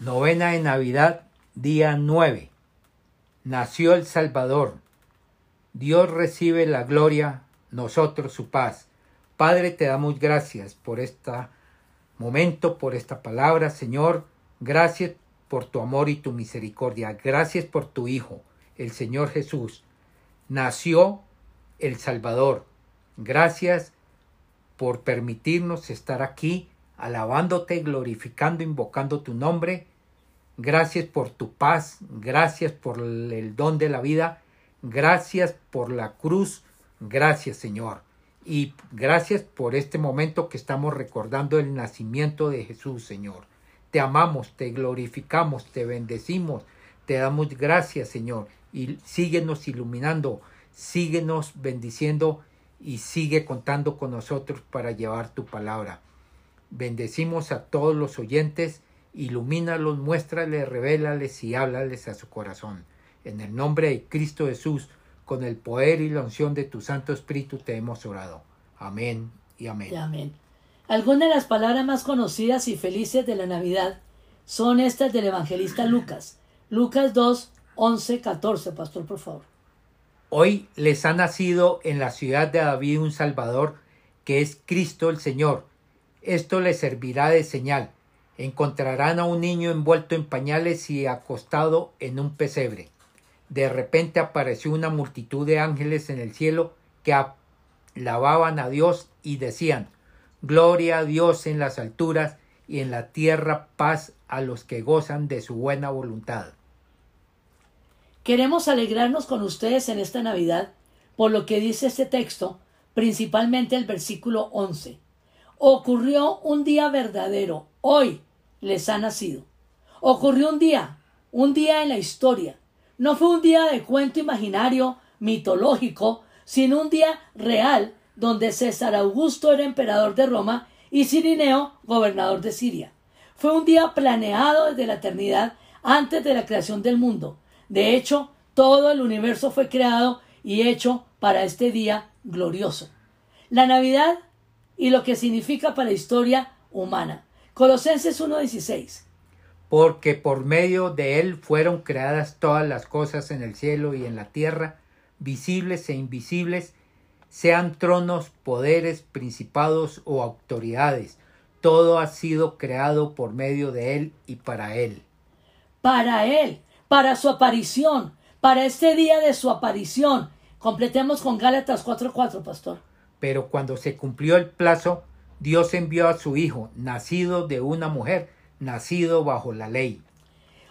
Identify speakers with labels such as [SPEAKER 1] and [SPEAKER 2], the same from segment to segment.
[SPEAKER 1] Novena de Navidad, día 9. Nació el Salvador. Dios recibe la gloria, nosotros su paz. Padre, te damos gracias por este momento, por esta palabra, Señor. Gracias por tu amor y tu misericordia. Gracias por tu Hijo, el Señor Jesús. Nació el Salvador. Gracias por permitirnos estar aquí alabándote, glorificando, invocando tu nombre. Gracias por tu paz, gracias por el don de la vida, gracias por la cruz, gracias Señor. Y gracias por este momento que estamos recordando el nacimiento de Jesús, Señor. Te amamos, te glorificamos, te bendecimos, te damos gracias, Señor. Y síguenos iluminando, síguenos bendiciendo y sigue contando con nosotros para llevar tu palabra. Bendecimos a todos los oyentes, ilumínalos, muéstrales, revélales y háblales a su corazón. En el nombre de Cristo Jesús, con el poder y la unción de tu Santo Espíritu te hemos orado. Amén y amén.
[SPEAKER 2] amén. Algunas de las palabras más conocidas y felices de la Navidad son estas del evangelista Lucas. Lucas 2, 11, 14, pastor, por favor.
[SPEAKER 1] Hoy les ha nacido en la ciudad de David un Salvador, que es Cristo el Señor. Esto les servirá de señal. Encontrarán a un niño envuelto en pañales y acostado en un pesebre. De repente apareció una multitud de ángeles en el cielo que alababan a Dios y decían Gloria a Dios en las alturas y en la tierra paz a los que gozan de su buena voluntad.
[SPEAKER 2] Queremos alegrarnos con ustedes en esta Navidad por lo que dice este texto, principalmente el versículo 11. Ocurrió un día verdadero, hoy les ha nacido. Ocurrió un día, un día en la historia. No fue un día de cuento imaginario, mitológico, sino un día real donde César Augusto era emperador de Roma y Cirineo gobernador de Siria. Fue un día planeado desde la eternidad antes de la creación del mundo de hecho, todo el universo fue creado y hecho para este día glorioso. La Navidad y lo que significa para la historia humana. Colosenses 1.16.
[SPEAKER 1] Porque por medio de él fueron creadas todas las cosas en el cielo y en la tierra, visibles e invisibles, sean tronos, poderes, principados o autoridades. Todo ha sido creado por medio de él y para él.
[SPEAKER 2] Para él para su aparición, para este día de su aparición. Completemos con Gálatas 4:4, pastor.
[SPEAKER 1] Pero cuando se cumplió el plazo, Dios envió a su Hijo, nacido de una mujer, nacido bajo la ley.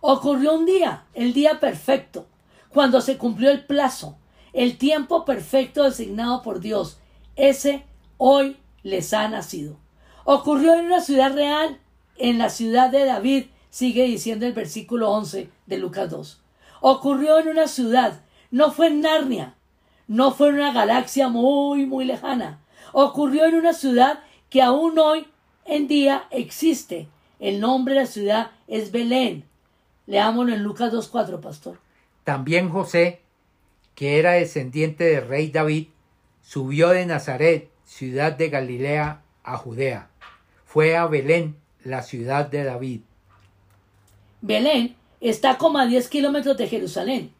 [SPEAKER 2] Ocurrió un día, el día perfecto, cuando se cumplió el plazo, el tiempo perfecto designado por Dios. Ese hoy les ha nacido. Ocurrió en una ciudad real, en la ciudad de David, sigue diciendo el versículo 11 de Lucas 2. Ocurrió en una ciudad, no fue en Narnia, no fue en una galaxia muy, muy lejana. Ocurrió en una ciudad que aún hoy en día existe. El nombre de la ciudad es Belén. Leámoslo en Lucas 2.4, pastor.
[SPEAKER 1] También José, que era descendiente del rey David, subió de Nazaret, ciudad de Galilea, a Judea. Fue a Belén, la ciudad de David
[SPEAKER 2] Belén está como a 10 kilómetros de Jerusalén.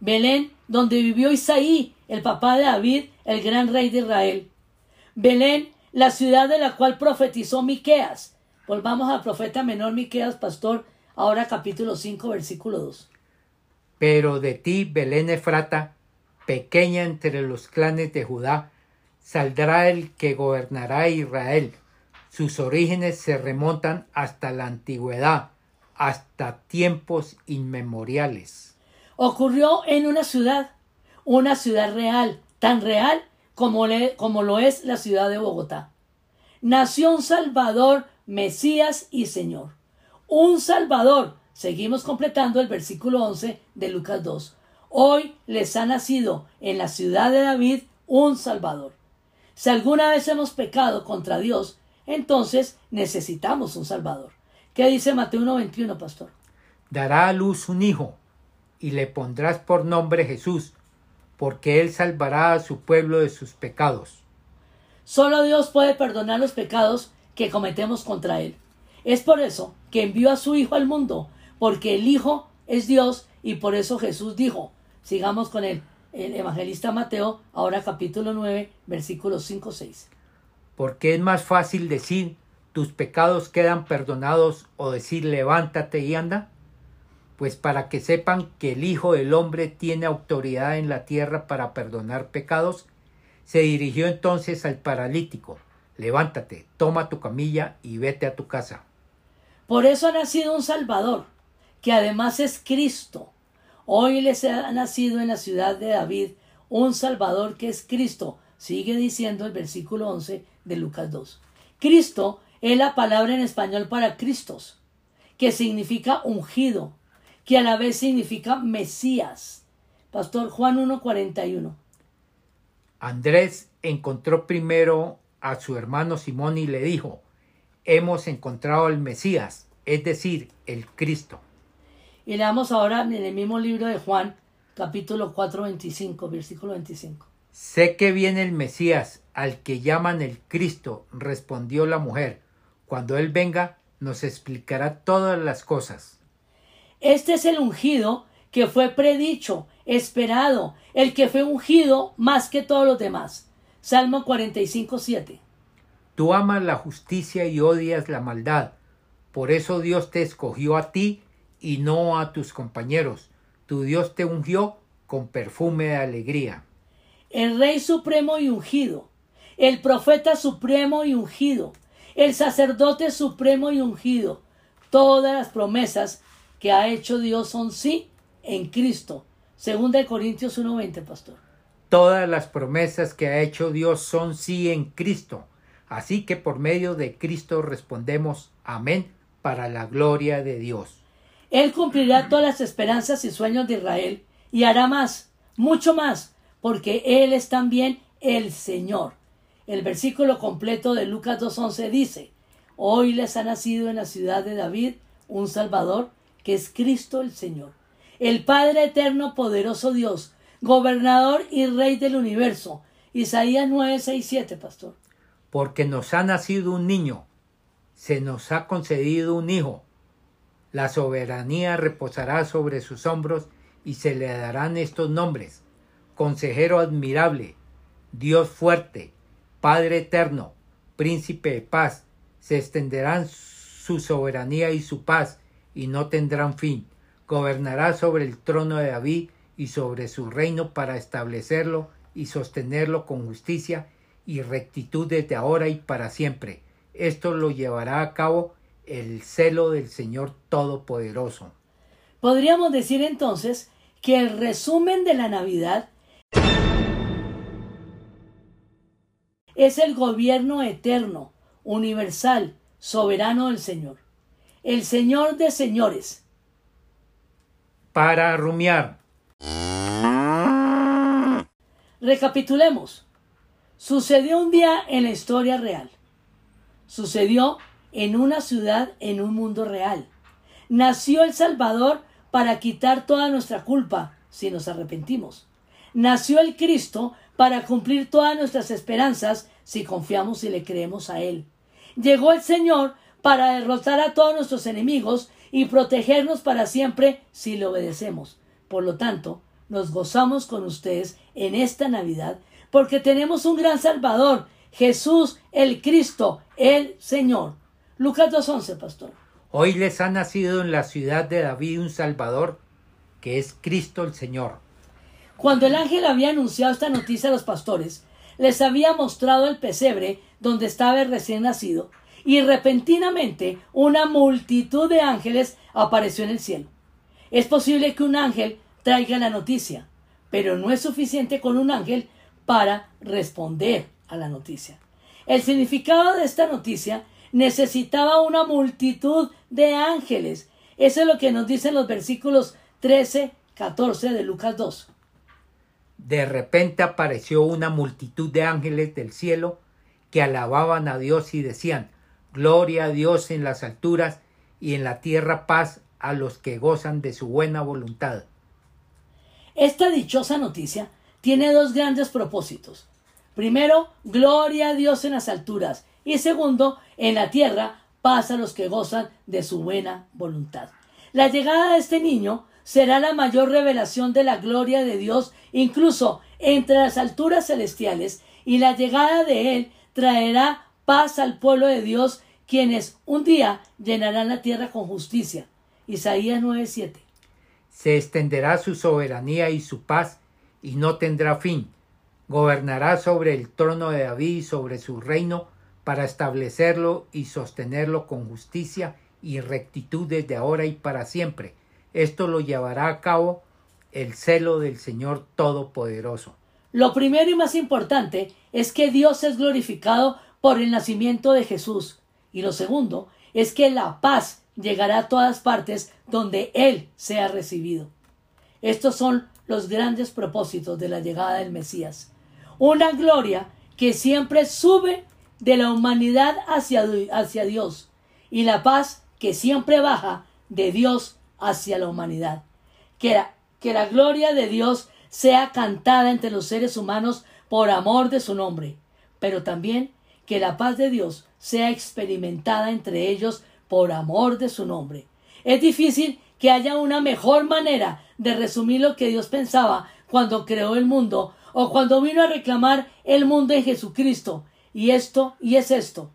[SPEAKER 2] Belén, donde vivió Isaí, el papá de David, el gran rey de Israel. Belén, la ciudad de la cual profetizó Miqueas. Volvamos al profeta menor Miqueas, pastor, ahora capítulo 5, versículo 2.
[SPEAKER 1] Pero de ti, Belén Efrata, pequeña entre los clanes de Judá, saldrá el que gobernará Israel. Sus orígenes se remontan hasta la antigüedad hasta tiempos inmemoriales.
[SPEAKER 2] Ocurrió en una ciudad, una ciudad real, tan real como, como lo es la ciudad de Bogotá. Nació un Salvador, Mesías y Señor. Un Salvador. Seguimos completando el versículo 11 de Lucas 2. Hoy les ha nacido en la ciudad de David un Salvador. Si alguna vez hemos pecado contra Dios, entonces necesitamos un Salvador. ¿Qué dice Mateo 1.21, pastor?
[SPEAKER 1] Dará a luz un hijo, y le pondrás por nombre Jesús, porque él salvará a su pueblo de sus pecados.
[SPEAKER 2] Solo Dios puede perdonar los pecados que cometemos contra él. Es por eso que envió a su Hijo al mundo, porque el Hijo es Dios y por eso Jesús dijo, sigamos con el, el evangelista Mateo, ahora capítulo 9, versículos 5-6.
[SPEAKER 1] Porque es más fácil decir tus pecados quedan perdonados o decir levántate y anda? Pues para que sepan que el Hijo del Hombre tiene autoridad en la tierra para perdonar pecados, se dirigió entonces al paralítico, levántate, toma tu camilla y vete a tu casa.
[SPEAKER 2] Por eso ha nacido un Salvador, que además es Cristo. Hoy les ha nacido en la ciudad de David un Salvador que es Cristo. Sigue diciendo el versículo 11 de Lucas 2. Cristo es la palabra en español para Cristos, que significa ungido, que a la vez significa Mesías. Pastor Juan 1.41.
[SPEAKER 1] Andrés encontró primero a su hermano Simón y le dijo, hemos encontrado al Mesías, es decir, el Cristo.
[SPEAKER 2] Y leamos ahora en el mismo libro de Juan, capítulo 4, 25, versículo 25.
[SPEAKER 1] Sé que viene el Mesías, al que llaman el Cristo, respondió la mujer. Cuando Él venga, nos explicará todas las cosas.
[SPEAKER 2] Este es el ungido que fue predicho, esperado, el que fue ungido más que todos los demás. Salmo 45, 7.
[SPEAKER 1] Tú amas la justicia y odias la maldad. Por eso Dios te escogió a ti y no a tus compañeros. Tu Dios te ungió con perfume de alegría.
[SPEAKER 2] El Rey Supremo y ungido, el Profeta Supremo y ungido, el Sacerdote Supremo y ungido. Todas las promesas que ha hecho Dios son sí en Cristo. Segunda de Corintios 1.20, pastor.
[SPEAKER 1] Todas las promesas que ha hecho Dios son sí en Cristo. Así que por medio de Cristo respondemos amén para la gloria de Dios.
[SPEAKER 2] Él cumplirá todas las esperanzas y sueños de Israel y hará más, mucho más, porque Él es también el Señor. El versículo completo de Lucas 2.11 dice, Hoy les ha nacido en la ciudad de David un Salvador, que es Cristo el Señor. El Padre eterno, poderoso Dios, gobernador y rey del universo. Isaías 9:6-7, pastor.
[SPEAKER 1] Porque nos ha nacido un niño, se nos ha concedido un hijo la soberanía reposará sobre sus hombros y se le darán estos nombres. Consejero admirable, Dios fuerte, Padre eterno, Príncipe de paz. Se extenderán su soberanía y su paz y no tendrán fin. Gobernará sobre el trono de David y sobre su reino para establecerlo y sostenerlo con justicia y rectitud desde ahora y para siempre. Esto lo llevará a cabo el celo del Señor Todopoderoso.
[SPEAKER 2] Podríamos decir entonces que el resumen de la Navidad es el gobierno eterno, universal, soberano del Señor. El Señor de señores.
[SPEAKER 1] Para rumiar.
[SPEAKER 2] Recapitulemos. Sucedió un día en la historia real. Sucedió en una ciudad en un mundo real. Nació el Salvador para quitar toda nuestra culpa si nos arrepentimos. Nació el Cristo para cumplir todas nuestras esperanzas si confiamos y le creemos a Él. Llegó el Señor para derrotar a todos nuestros enemigos y protegernos para siempre si le obedecemos. Por lo tanto, nos gozamos con ustedes en esta Navidad porque tenemos un gran Salvador, Jesús el Cristo, el Señor. Lucas 2.11, pastor.
[SPEAKER 1] Hoy les ha nacido en la ciudad de David un Salvador, que es Cristo el Señor.
[SPEAKER 2] Cuando el ángel había anunciado esta noticia a los pastores, les había mostrado el pesebre donde estaba el recién nacido, y repentinamente una multitud de ángeles apareció en el cielo. Es posible que un ángel traiga la noticia, pero no es suficiente con un ángel para responder a la noticia. El significado de esta noticia necesitaba una multitud de ángeles. Eso es lo que nos dicen los versículos 13, 14 de Lucas 2.
[SPEAKER 1] De repente apareció una multitud de ángeles del cielo que alababan a Dios y decían, Gloria a Dios en las alturas y en la tierra paz a los que gozan de su buena voluntad.
[SPEAKER 2] Esta dichosa noticia tiene dos grandes propósitos. Primero, gloria a Dios en las alturas y segundo, en la tierra, paz a los que gozan de su buena voluntad. La llegada de este niño será la mayor revelación de la gloria de Dios, incluso entre las alturas celestiales, y la llegada de él traerá paz al pueblo de Dios, quienes un día llenarán la tierra con justicia. Isaías 9:7.
[SPEAKER 1] Se extenderá su soberanía y su paz, y no tendrá fin. Gobernará sobre el trono de David y sobre su reino, para establecerlo y sostenerlo con justicia y rectitud desde ahora y para siempre. Esto lo llevará a cabo el celo del Señor Todopoderoso.
[SPEAKER 2] Lo primero y más importante es que Dios es glorificado por el nacimiento de Jesús. Y lo segundo es que la paz llegará a todas partes donde Él sea recibido. Estos son los grandes propósitos de la llegada del Mesías. Una gloria que siempre sube de la humanidad hacia, hacia Dios y la paz que siempre baja de Dios hacia la humanidad. Que la, que la gloria de Dios sea cantada entre los seres humanos por amor de su nombre, pero también que la paz de Dios sea experimentada entre ellos por amor de su nombre. Es difícil que haya una mejor manera de resumir lo que Dios pensaba cuando creó el mundo o cuando vino a reclamar el mundo en Jesucristo. Y esto, y es esto.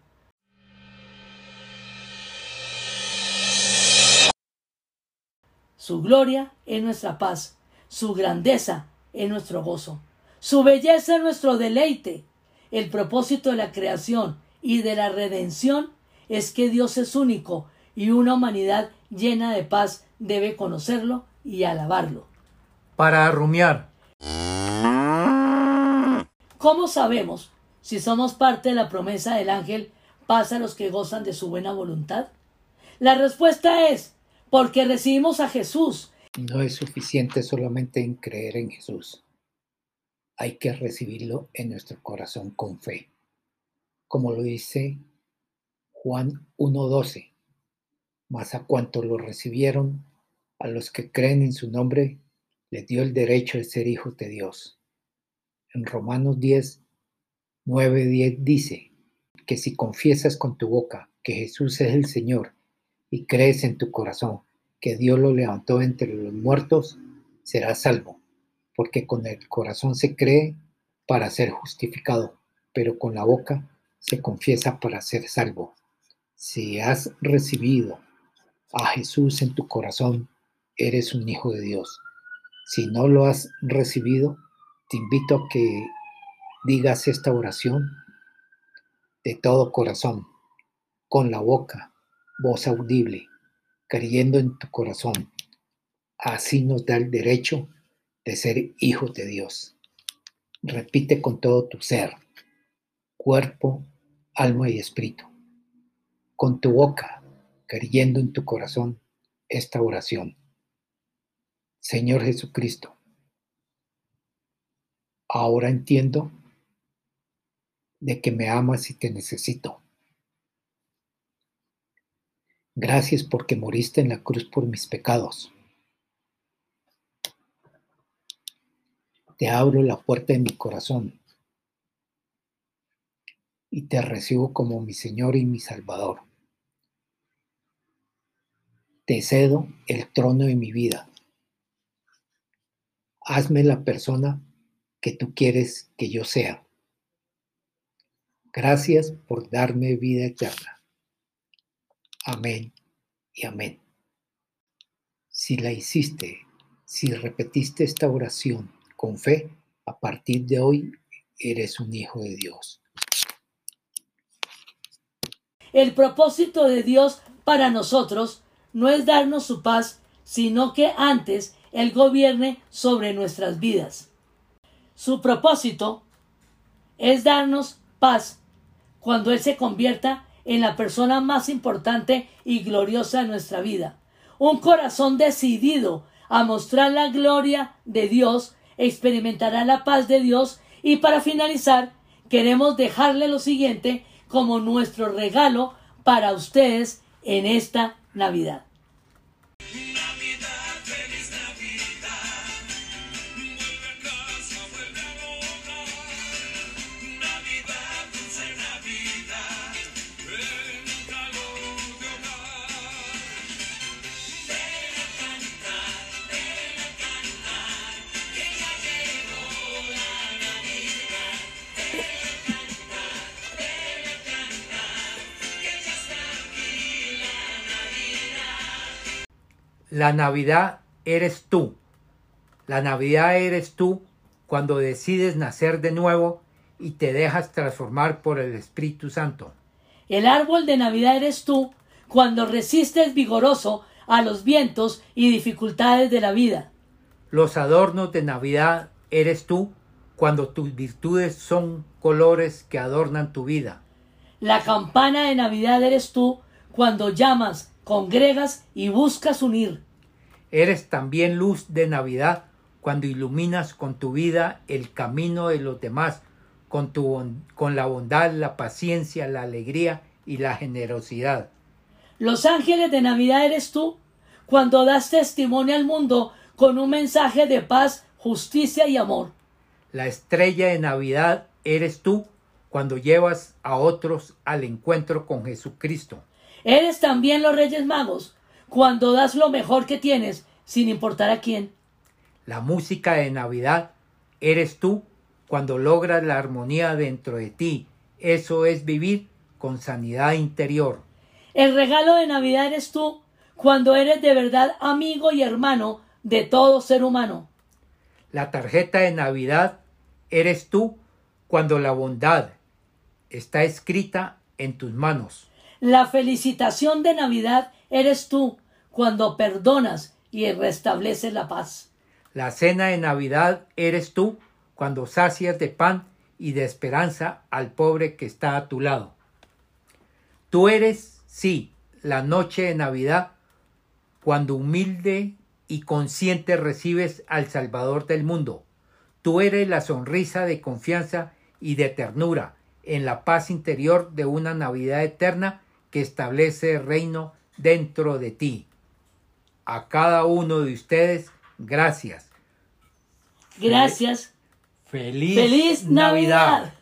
[SPEAKER 2] Su gloria es nuestra paz, su grandeza es nuestro gozo, su belleza es nuestro deleite. El propósito de la creación y de la redención es que Dios es único y una humanidad llena de paz debe conocerlo y alabarlo.
[SPEAKER 1] Para rumiar.
[SPEAKER 2] ¿Cómo sabemos si somos parte de la promesa del ángel paz a los que gozan de su buena voluntad? La respuesta es porque recibimos a Jesús.
[SPEAKER 1] No es suficiente solamente en creer en Jesús. Hay que recibirlo en nuestro corazón con fe. Como lo dice Juan 1.12. Mas a cuanto lo recibieron, a los que creen en su nombre, les dio el derecho de ser hijos de Dios. En Romanos 10, 9, 10 dice que si confiesas con tu boca que Jesús es el Señor y crees en tu corazón que Dios lo levantó entre los muertos, serás salvo, porque con el corazón se cree para ser justificado, pero con la boca se confiesa para ser salvo. Si has recibido a Jesús en tu corazón, eres un hijo de Dios. Si no lo has recibido, te invito a que digas esta oración de todo corazón, con la boca, voz audible, creyendo en tu corazón. Así nos da el derecho de ser hijos de Dios. Repite con todo tu ser, cuerpo, alma y espíritu. Con tu boca, creyendo en tu corazón, esta oración. Señor Jesucristo, ahora entiendo de que me amas y te necesito. Gracias porque moriste en la cruz por mis pecados. Te abro la puerta de mi corazón y te recibo como mi Señor y mi Salvador. Te cedo el trono de mi vida. Hazme la persona que tú quieres que yo sea. Gracias por darme vida eterna. Amén y amén. Si la hiciste, si repetiste esta oración con fe, a partir de hoy eres un hijo de Dios.
[SPEAKER 2] El propósito de Dios para nosotros no es darnos su paz, sino que antes Él gobierne sobre nuestras vidas. Su propósito es darnos paz cuando Él se convierta en la persona más importante y gloriosa de nuestra vida. Un corazón decidido a mostrar la gloria de Dios experimentará la paz de Dios y para finalizar queremos dejarle lo siguiente como nuestro regalo para ustedes en esta Navidad.
[SPEAKER 1] La Navidad eres tú. La Navidad eres tú cuando decides nacer de nuevo y te dejas transformar por el Espíritu Santo.
[SPEAKER 2] El árbol de Navidad eres tú cuando resistes vigoroso a los vientos y dificultades de la vida.
[SPEAKER 1] Los adornos de Navidad eres tú cuando tus virtudes son colores que adornan tu vida.
[SPEAKER 2] La campana de Navidad eres tú cuando llamas, congregas y buscas unir.
[SPEAKER 1] Eres también luz de Navidad cuando iluminas con tu vida el camino de los demás, con, tu, con la bondad, la paciencia, la alegría y la generosidad.
[SPEAKER 2] Los ángeles de Navidad eres tú cuando das testimonio al mundo con un mensaje de paz, justicia y amor.
[SPEAKER 1] La estrella de Navidad eres tú cuando llevas a otros al encuentro con Jesucristo.
[SPEAKER 2] Eres también los Reyes Magos cuando das lo mejor que tienes sin importar a quién.
[SPEAKER 1] La música de Navidad eres tú cuando logras la armonía dentro de ti. Eso es vivir con sanidad interior.
[SPEAKER 2] El regalo de Navidad eres tú cuando eres de verdad amigo y hermano de todo ser humano.
[SPEAKER 1] La tarjeta de Navidad eres tú cuando la bondad está escrita en tus manos.
[SPEAKER 2] La felicitación de Navidad eres tú cuando perdonas y restableces la paz.
[SPEAKER 1] La cena de Navidad eres tú cuando sacias de pan y de esperanza al pobre que está a tu lado. Tú eres, sí, la noche de Navidad cuando humilde y consciente recibes al Salvador del mundo. Tú eres la sonrisa de confianza y de ternura en la paz interior de una Navidad eterna que establece el reino dentro de ti. A cada uno de ustedes, gracias.
[SPEAKER 2] Gracias.
[SPEAKER 1] Feliz,
[SPEAKER 2] Feliz Navidad.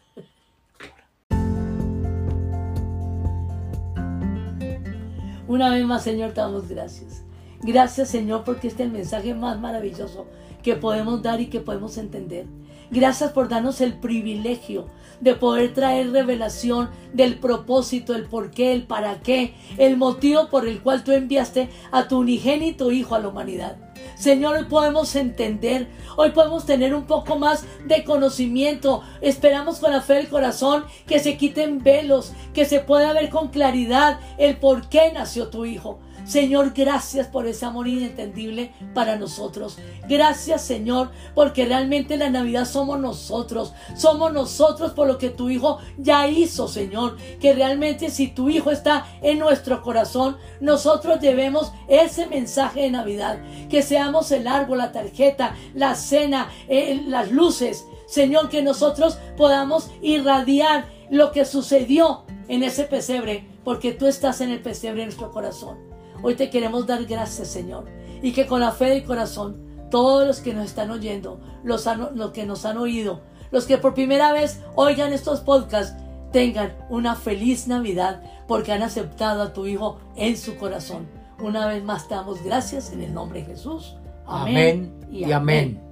[SPEAKER 2] Una vez más, Señor, te damos gracias. Gracias, Señor, porque este es el mensaje más maravilloso que podemos dar y que podemos entender. Gracias por darnos el privilegio de poder traer revelación del propósito, el por qué, el para qué, el motivo por el cual tú enviaste a tu unigénito Hijo a la humanidad. Señor, hoy podemos entender, hoy podemos tener un poco más de conocimiento. Esperamos con la fe del corazón que se quiten velos, que se pueda ver con claridad el por qué nació tu Hijo. Señor, gracias por ese amor inentendible para nosotros. Gracias, Señor, porque realmente la Navidad somos nosotros. Somos nosotros por lo que tu Hijo ya hizo, Señor. Que realmente si tu Hijo está en nuestro corazón, nosotros debemos ese mensaje de Navidad. Que seamos el árbol, la tarjeta, la cena, eh, las luces. Señor, que nosotros podamos irradiar lo que sucedió en ese pesebre, porque tú estás en el pesebre en nuestro corazón. Hoy te queremos dar gracias, Señor. Y que con la fe del corazón, todos los que nos están oyendo, los, los que nos han oído, los que por primera vez oigan estos podcasts, tengan una feliz Navidad porque han aceptado a tu Hijo en su corazón. Una vez más te damos gracias en el nombre de Jesús. Amén,
[SPEAKER 1] y amén.